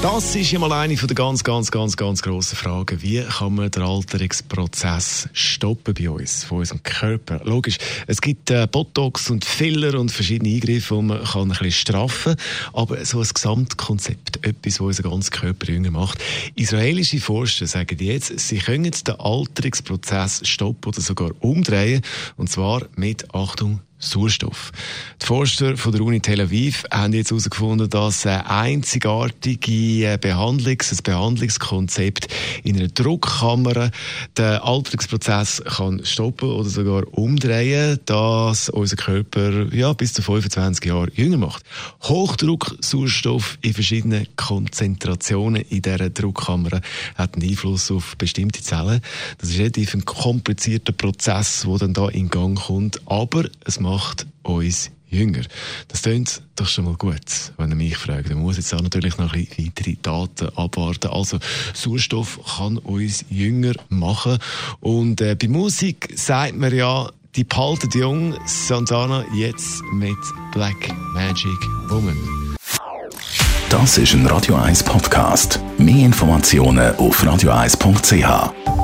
Das ist mal eine von der ganz, ganz, ganz, ganz grossen Fragen. Wie kann man den Alterungsprozess stoppen bei uns, von unserem Körper? Logisch, es gibt äh, Botox und Filler und verschiedene Eingriffe, die man kann ein bisschen straffen kann. Aber so ein Gesamtkonzept, etwas, das unseren ganzen Körper jünger macht. Israelische Forscher sagen jetzt, sie können den Alterungsprozess stoppen oder sogar umdrehen. Und zwar mit, Achtung, Sauerstoff. Die Forscher von der Uni Tel Aviv haben jetzt herausgefunden, dass eine einzigartige Behandlungs-, ein Behandlungskonzept in einer Druckkammer den Alterungsprozess kann stoppen oder sogar umdrehen, dass unser Körper ja, bis zu 25 Jahre jünger macht. Hochdrucksauerstoff in verschiedenen Konzentrationen in dieser Druckkammer hat einen Einfluss auf bestimmte Zellen. Das ist relativ ein komplizierter Prozess, der dann da in Gang kommt, aber es macht uns jünger. Das klingt doch schon mal gut, wenn ihr mich fragt. Man muss jetzt auch natürlich noch ein bisschen weitere Daten abwarten. Also, Sauerstoff kann uns jünger machen. Und äh, bei Musik sagt man ja, die behalten jung. Santana jetzt mit Black Magic Woman. Das ist ein Radio 1 Podcast. Mehr Informationen auf radio1.ch.